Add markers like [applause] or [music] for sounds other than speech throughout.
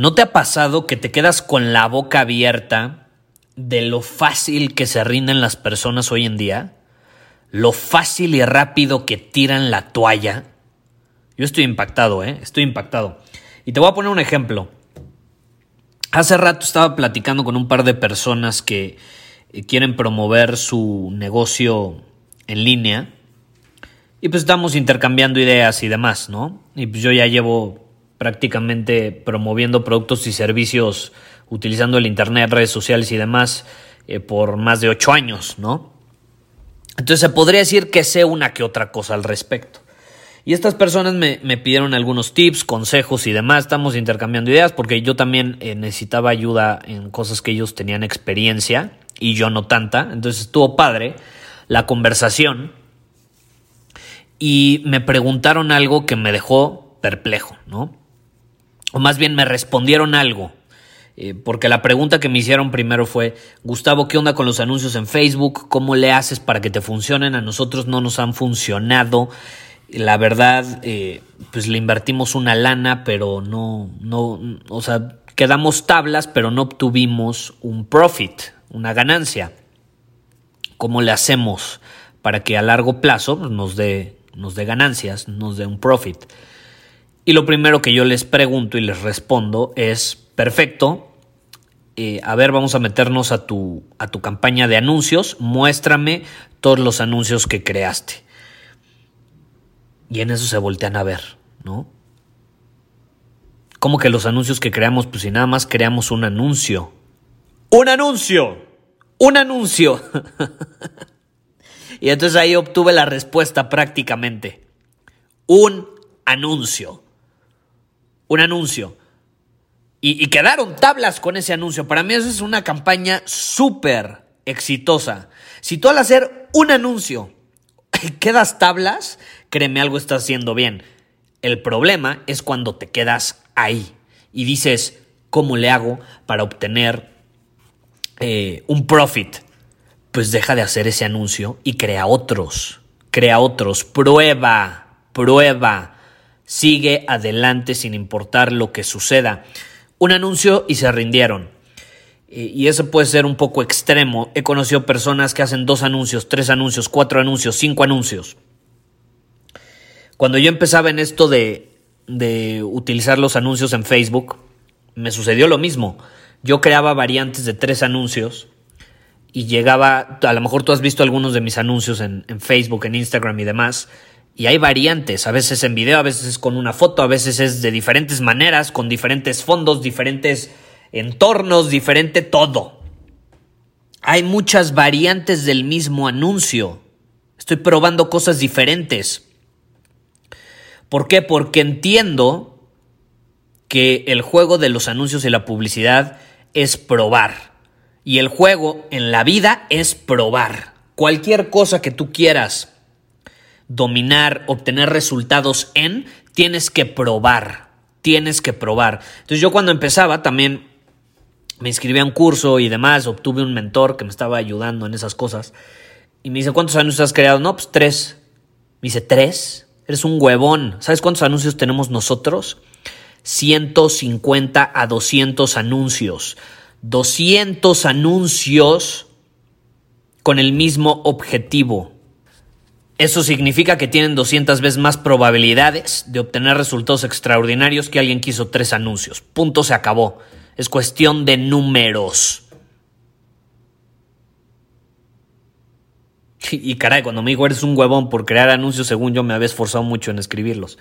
¿No te ha pasado que te quedas con la boca abierta de lo fácil que se rinden las personas hoy en día? Lo fácil y rápido que tiran la toalla. Yo estoy impactado, ¿eh? Estoy impactado. Y te voy a poner un ejemplo. Hace rato estaba platicando con un par de personas que eh, quieren promover su negocio en línea. Y pues estamos intercambiando ideas y demás, ¿no? Y pues yo ya llevo prácticamente promoviendo productos y servicios utilizando el Internet, redes sociales y demás eh, por más de ocho años, ¿no? Entonces se podría decir que sé una que otra cosa al respecto. Y estas personas me, pidieron algunos tips, consejos y demás. Estamos intercambiando ideas porque yo también eh, necesitaba ayuda en cosas que ellos tenían experiencia y yo no tanta. Entonces estuvo padre la conversación y me preguntaron algo que me dejó perplejo, ¿no? O más bien me respondieron algo. Eh, porque la pregunta que me hicieron primero fue, Gustavo, ¿qué onda con los anuncios en Facebook? ¿Cómo le haces para que te funcionen? A nosotros no nos han funcionado. La verdad, eh, pues le invertimos una lana, pero no, no, o sea, quedamos tablas, pero no obtuvimos un profit, una ganancia. ¿Cómo le hacemos para que a largo plazo nos dé, nos dé ganancias, nos dé un profit? Y lo primero que yo les pregunto y les respondo es, perfecto, eh, a ver, vamos a meternos a tu, a tu campaña de anuncios, muéstrame todos los anuncios que creaste. Y en eso se voltean a ver, ¿no? ¿Cómo que los anuncios que creamos? Pues si nada más creamos un anuncio. ¡Un anuncio! ¡Un anuncio! [laughs] y entonces ahí obtuve la respuesta prácticamente. Un anuncio un anuncio. Y, quedaron tablas con ese anuncio. Para mí eso es una campaña súper exitosa. Si tú al hacer un anuncio [laughs] quedas tablas, créeme, algo estás haciendo bien. El problema es cuando te quedas ahí y dices, ¿cómo le hago para obtener eh, un profit? Pues deja de hacer ese anuncio y crea otros. Crea otros. Prueba, prueba. Sigue adelante sin importar lo que suceda. Un anuncio y se rindieron. Y eso puede ser un poco extremo. He conocido personas que hacen dos anuncios, tres anuncios, cuatro anuncios, cinco anuncios. Cuando yo empezaba en esto de, de utilizar los anuncios en Facebook, me sucedió lo mismo. Yo creaba variantes de tres anuncios y llegaba, a lo mejor tú has visto algunos de mis anuncios en, en Facebook, en Instagram y demás, y hay variantes, a veces en video, a veces es con una foto, a veces es de diferentes maneras, con diferentes fondos, diferentes entornos, diferente todo. Hay muchas variantes del mismo anuncio. Estoy probando cosas diferentes. ¿Por qué? Porque entiendo que el juego de los anuncios y la publicidad es probar. Y el juego en la vida es probar. Cualquier cosa que tú quieras dominar, obtener resultados en, tienes que probar, tienes que probar. Entonces yo cuando empezaba también me inscribí a un curso y demás, obtuve un mentor que me estaba ayudando en esas cosas. Y me dice, ¿cuántos anuncios has creado? No, pues tres. Me dice, ¿tres? Eres un huevón. ¿Sabes cuántos anuncios tenemos nosotros? 150 a 200 anuncios. 200 anuncios con el mismo objetivo. Eso significa que tienen 200 veces más probabilidades de obtener resultados extraordinarios que alguien que hizo tres anuncios. Punto se acabó. Es cuestión de números. Y caray, cuando me dijo eres un huevón por crear anuncios, según yo me había esforzado mucho en escribirlos.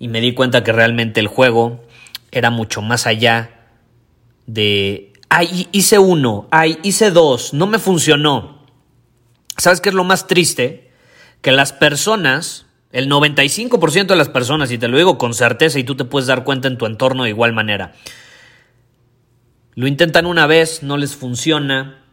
Y me di cuenta que realmente el juego era mucho más allá de... Ay, hice uno, ay, hice dos, no me funcionó. ¿Sabes qué es lo más triste? Que las personas, el 95% de las personas, y te lo digo con certeza y tú te puedes dar cuenta en tu entorno de igual manera, lo intentan una vez, no les funciona,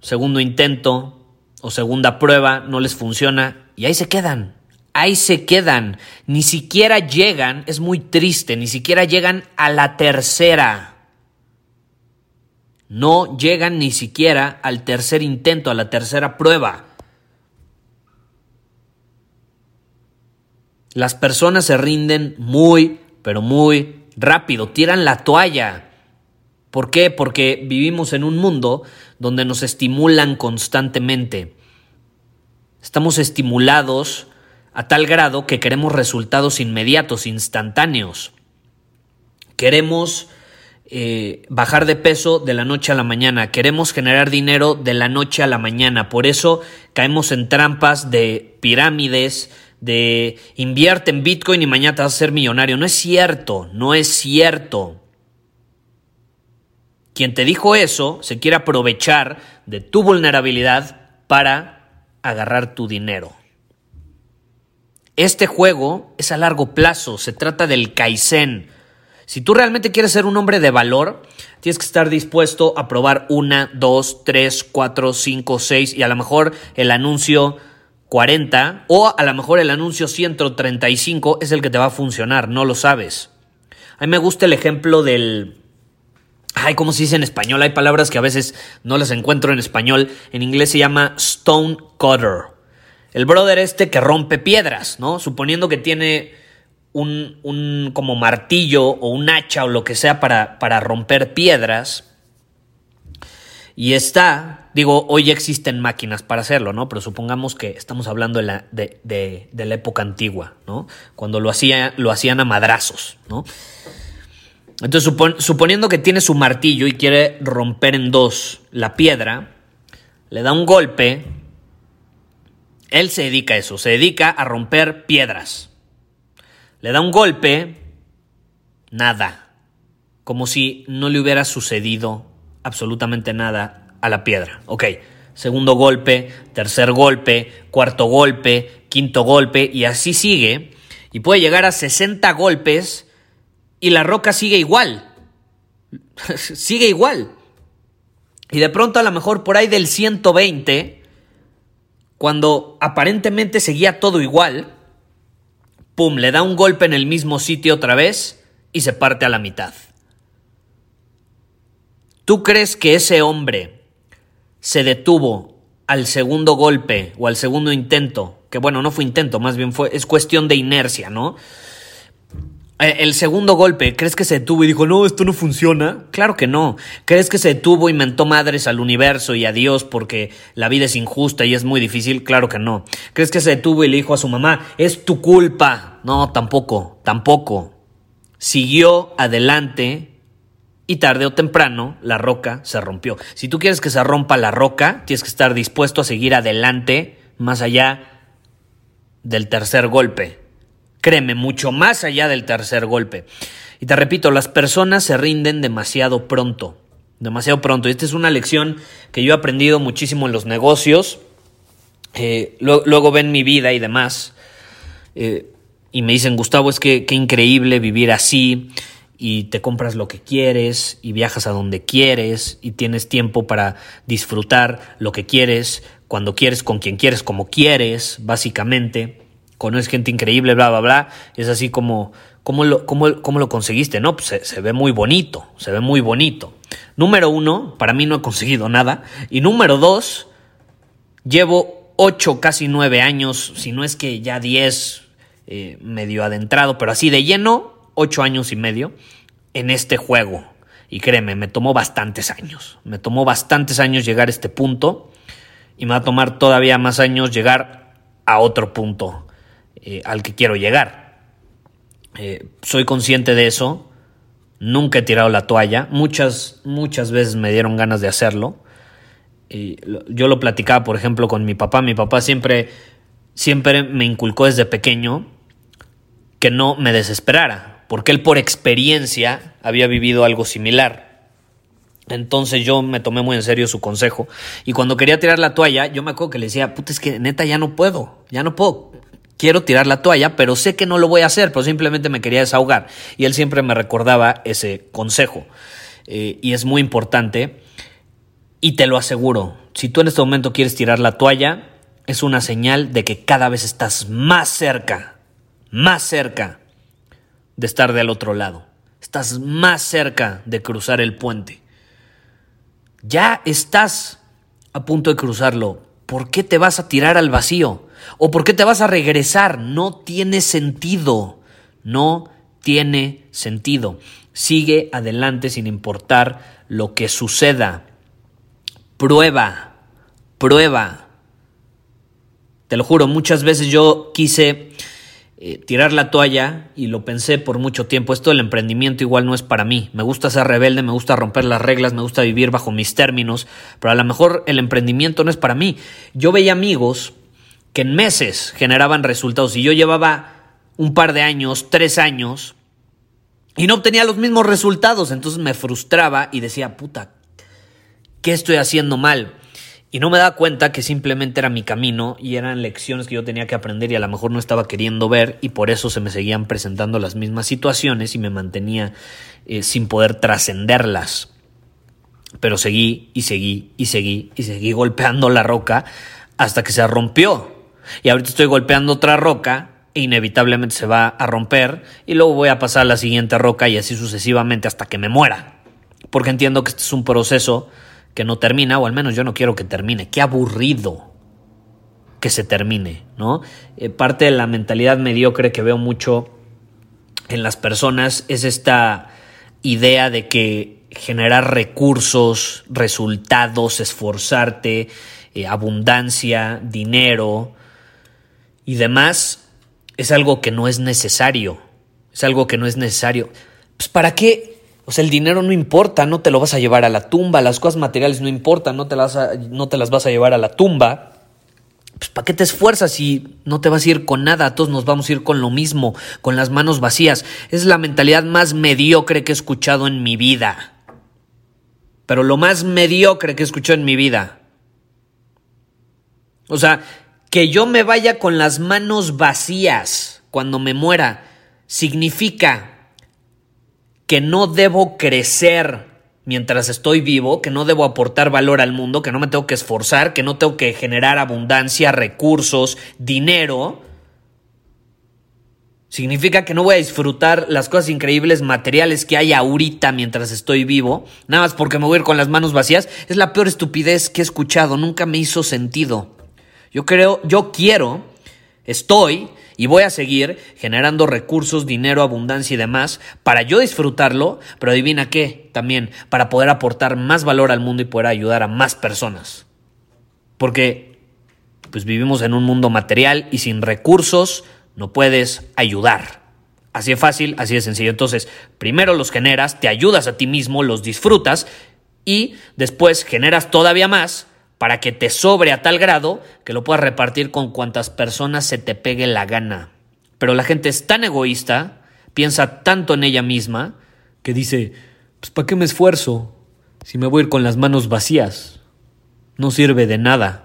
segundo intento, o segunda prueba, no les funciona y ahí se quedan. Ahí se quedan. Ni siquiera llegan, es muy triste, ni siquiera llegan a la tercera. No llegan ni siquiera al tercer intento, a la tercera prueba. Las personas se rinden muy, pero muy rápido, tiran la toalla. ¿Por qué? Porque vivimos en un mundo donde nos estimulan constantemente. Estamos estimulados a tal grado que queremos resultados inmediatos, instantáneos. Queremos eh, bajar de peso de la noche a la mañana, queremos generar dinero de la noche a la mañana. Por eso caemos en trampas de pirámides, de invierte en Bitcoin y mañana te vas a ser millonario. No es cierto, no es cierto. Quien te dijo eso se quiere aprovechar de tu vulnerabilidad para agarrar tu dinero. Este juego es a largo plazo, se trata del Kaizen. Si tú realmente quieres ser un hombre de valor, tienes que estar dispuesto a probar una, dos, tres, cuatro, cinco, seis y a lo mejor el anuncio 40 o a lo mejor el anuncio 135 es el que te va a funcionar, no lo sabes. A mí me gusta el ejemplo del, Ay, ¿cómo se dice en español? Hay palabras que a veces no las encuentro en español. En inglés se llama stone cutter. El brother este que rompe piedras, ¿no? Suponiendo que tiene un, un como martillo o un hacha o lo que sea para, para romper piedras. Y está, digo, hoy existen máquinas para hacerlo, ¿no? Pero supongamos que estamos hablando de la, de, de la época antigua, ¿no? Cuando lo, hacía, lo hacían a madrazos, ¿no? Entonces, suponiendo que tiene su martillo y quiere romper en dos la piedra, le da un golpe. Él se dedica a eso, se dedica a romper piedras. Le da un golpe, nada. Como si no le hubiera sucedido absolutamente nada a la piedra. Ok, segundo golpe, tercer golpe, cuarto golpe, quinto golpe, y así sigue. Y puede llegar a 60 golpes y la roca sigue igual. [laughs] sigue igual. Y de pronto a lo mejor por ahí del 120, cuando aparentemente seguía todo igual, ¡pum!, le da un golpe en el mismo sitio otra vez y se parte a la mitad. ¿Tú crees que ese hombre se detuvo al segundo golpe o al segundo intento? Que bueno, no fue intento, más bien fue, es cuestión de inercia, ¿no? Eh, el segundo golpe, ¿crees que se detuvo y dijo, no, esto no funciona? Claro que no. ¿Crees que se detuvo y mentó madres al universo y a Dios porque la vida es injusta y es muy difícil? Claro que no. ¿Crees que se detuvo y le dijo a su mamá, es tu culpa? No, tampoco, tampoco. Siguió adelante y tarde o temprano la roca se rompió. Si tú quieres que se rompa la roca, tienes que estar dispuesto a seguir adelante más allá del tercer golpe. Créeme, mucho más allá del tercer golpe. Y te repito, las personas se rinden demasiado pronto. Demasiado pronto. Y esta es una lección que yo he aprendido muchísimo en los negocios. Eh, luego, ven mi vida y demás. Eh, y me dicen, Gustavo, es que increíble vivir así. Y te compras lo que quieres y viajas a donde quieres y tienes tiempo para disfrutar lo que quieres, cuando quieres, con quien quieres, como quieres, básicamente conoces gente increíble, bla, bla, bla. Es así como, ¿cómo lo, lo conseguiste? No, pues se, ve muy bonito, se ve muy bonito. Número uno, para mí no he conseguido nada. Y número dos, llevo ocho, casi nueve años, si no es que ya diez, eh, medio adentrado, pero así de lleno, ocho años y medio en este juego. Y créeme, me tomó bastantes años. Me tomó bastantes años llegar a este punto. Y me va a tomar todavía más años llegar a otro punto. Eh, al que quiero llegar. Eh, soy consciente de eso Nunca he tirado la toalla. Muchas, muchas veces me dieron ganas de hacerlo. Y yo lo platicaba, por ejemplo, con mi papá. Mi papá siempre, siempre me inculcó desde pequeño que no me desesperara, porque él por experiencia había vivido algo similar. Entonces yo me tomé muy en serio su consejo. Y cuando quería tirar la toalla, yo me acuerdo que le decía, puta, es que neta ya no puedo, ya no puedo quiero tirar la toalla, pero sé que no lo voy a hacer, pero simplemente me quería desahogar. Y él siempre me recordaba ese consejo. Eh, y es muy importante. Y te lo aseguro, si tú en este momento quieres tirar la toalla, es una señal de que cada vez estás más cerca, más cerca de estar del otro lado. Estás más cerca de cruzar el puente. Ya estás a punto de cruzarlo. ¿Por qué te vas a tirar al vacío? ¿O por qué te vas a regresar? No tiene sentido. No tiene sentido. Sigue adelante sin importar lo que suceda. Prueba, prueba. Te lo juro, muchas veces yo quise eh, tirar la toalla y lo pensé por mucho tiempo. Esto del emprendimiento igual no es para mí. Me gusta ser rebelde, me gusta romper las reglas, me gusta vivir bajo mis términos, pero a lo mejor el emprendimiento no es para mí. Yo veía amigos que en meses generaban resultados y yo llevaba un par de años, tres años, y no obtenía los mismos resultados, entonces me frustraba y decía, puta, ¿qué estoy haciendo mal? Y no me daba cuenta que simplemente era mi camino y eran lecciones que yo tenía que aprender y a lo mejor no estaba queriendo ver y por eso se me seguían presentando las mismas situaciones y me mantenía eh, sin poder trascenderlas. Pero seguí y seguí y seguí y seguí golpeando la roca hasta que se rompió. Y ahorita estoy golpeando otra roca e inevitablemente se va a romper y luego voy a pasar a la siguiente roca y así sucesivamente hasta que me muera. Porque entiendo que este es un proceso que no termina, o al menos yo no quiero que termine. Qué aburrido que se termine, ¿no? Eh, parte de la mentalidad mediocre que veo mucho en las personas es esta idea de que generar recursos, resultados, esforzarte, eh, abundancia, dinero, y demás es algo que no es necesario. Es algo que no es necesario. Pues ¿para qué? O sea, el dinero no importa, no te lo vas a llevar a la tumba, las cosas materiales no importan, no te las, no te las vas a llevar a la tumba. Pues ¿para qué te esfuerzas si no te vas a ir con nada? Todos nos vamos a ir con lo mismo, con las manos vacías. Es la mentalidad más mediocre que he escuchado en mi vida. Pero lo más mediocre que he escuchado en mi vida. O sea, que yo me vaya con las manos vacías cuando me muera significa que no debo crecer mientras estoy vivo, que no debo aportar valor al mundo, que no me tengo que esforzar, que no tengo que generar abundancia, recursos, dinero. Significa que no voy a disfrutar las cosas increíbles materiales que hay ahorita mientras estoy vivo, nada más porque me voy a ir con las manos vacías. Es la peor estupidez que he escuchado, nunca me hizo sentido. Yo creo, yo quiero, estoy y voy a seguir generando recursos, dinero, abundancia y demás para yo disfrutarlo, pero adivina qué, también para poder aportar más valor al mundo y poder ayudar a más personas. Porque pues vivimos en un mundo material y sin recursos no puedes ayudar. Así de fácil, así de sencillo. Entonces, primero los generas, te ayudas a ti mismo, los disfrutas y después generas todavía más para que te sobre a tal grado que lo puedas repartir con cuantas personas se te pegue la gana. Pero la gente es tan egoísta, piensa tanto en ella misma, que dice, pues ¿para qué me esfuerzo si me voy a ir con las manos vacías? No sirve de nada.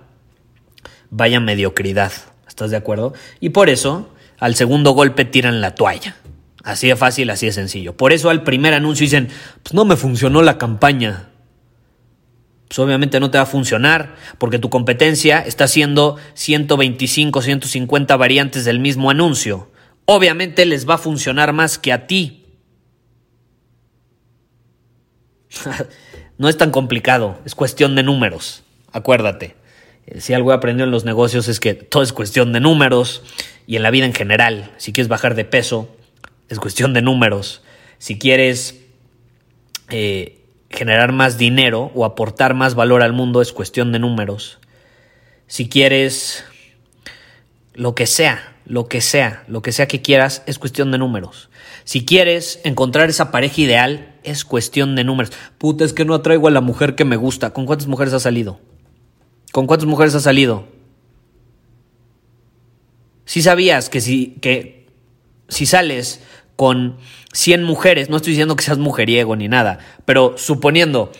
Vaya mediocridad, ¿estás de acuerdo? Y por eso, al segundo golpe tiran la toalla. Así de fácil, así de sencillo. Por eso al primer anuncio dicen, pues no me funcionó la campaña pues obviamente no te va a funcionar porque tu competencia está haciendo 125, 150 variantes del mismo anuncio. Obviamente les va a funcionar más que a ti. [laughs] no es tan complicado, es cuestión de números, acuérdate. Eh, si algo he aprendido en los negocios es que todo es cuestión de números y en la vida en general. Si quieres bajar de peso, es cuestión de números. Si quieres eh, generar más dinero o aportar más valor al mundo es cuestión de números. Si quieres lo que sea, lo que sea, lo que sea que quieras, es cuestión de números. Si quieres encontrar esa pareja ideal, es cuestión de números. Puta, es que no atraigo a la mujer que me gusta. ¿Con cuántas mujeres has salido? ¿Con cuántas mujeres has salido? Si sabías que si, que si sales con 100 mujeres, no estoy diciendo que seas mujeriego ni nada, pero suponiendo,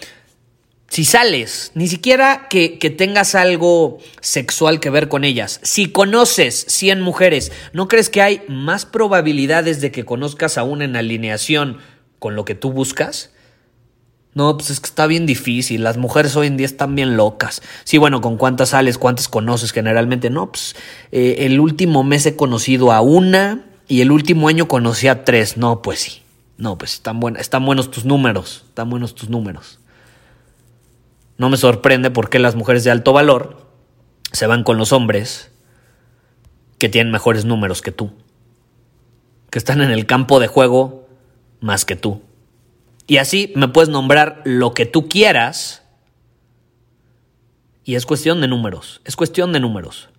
si sales, ni siquiera que, que, tengas algo sexual que ver con ellas, si conoces 100 mujeres, ¿no crees que hay más probabilidades de que conozcas a una en alineación con lo que tú buscas? No, pues es que está bien difícil. Las mujeres hoy en día están bien locas. Sí, bueno, ¿con cuántas sales? ¿Cuántas conoces generalmente? No, pues eh, el último mes he conocido a una y el último año conocí a tres. No, pues sí. No, pues están, están buenos tus números. Están buenos tus números. No me sorprende por qué las mujeres de alto valor se van con los hombres que tienen mejores números que tú. Que están en el campo de juego más que tú. Y así me puedes nombrar lo que tú quieras. Y es cuestión de números. Es cuestión de números.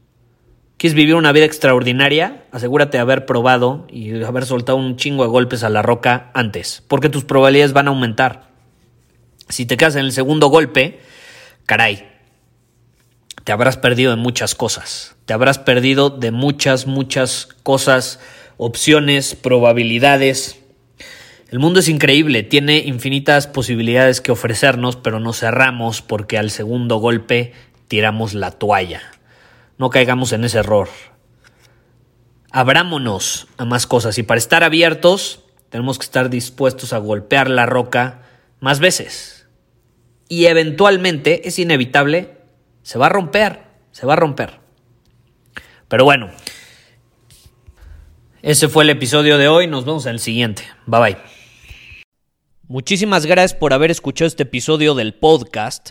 ¿Quieres vivir una vida extraordinaria? Asegúrate de haber probado y haber soltado un chingo de golpes a la roca antes, porque tus probabilidades van a aumentar. Si te quedas en el segundo golpe, caray, te habrás perdido de muchas cosas. Te habrás perdido de muchas, muchas cosas, opciones, probabilidades. El mundo es increíble, tiene infinitas posibilidades que ofrecernos, pero nos cerramos porque al segundo golpe tiramos la toalla. No caigamos en ese error. Abrámonos a más cosas y para estar abiertos tenemos que estar dispuestos a golpear la roca más veces. Y eventualmente, es inevitable, se va a romper, se va a romper. Pero bueno, ese fue el episodio de hoy, nos vemos en el siguiente. Bye bye. Muchísimas gracias por haber escuchado este episodio del podcast.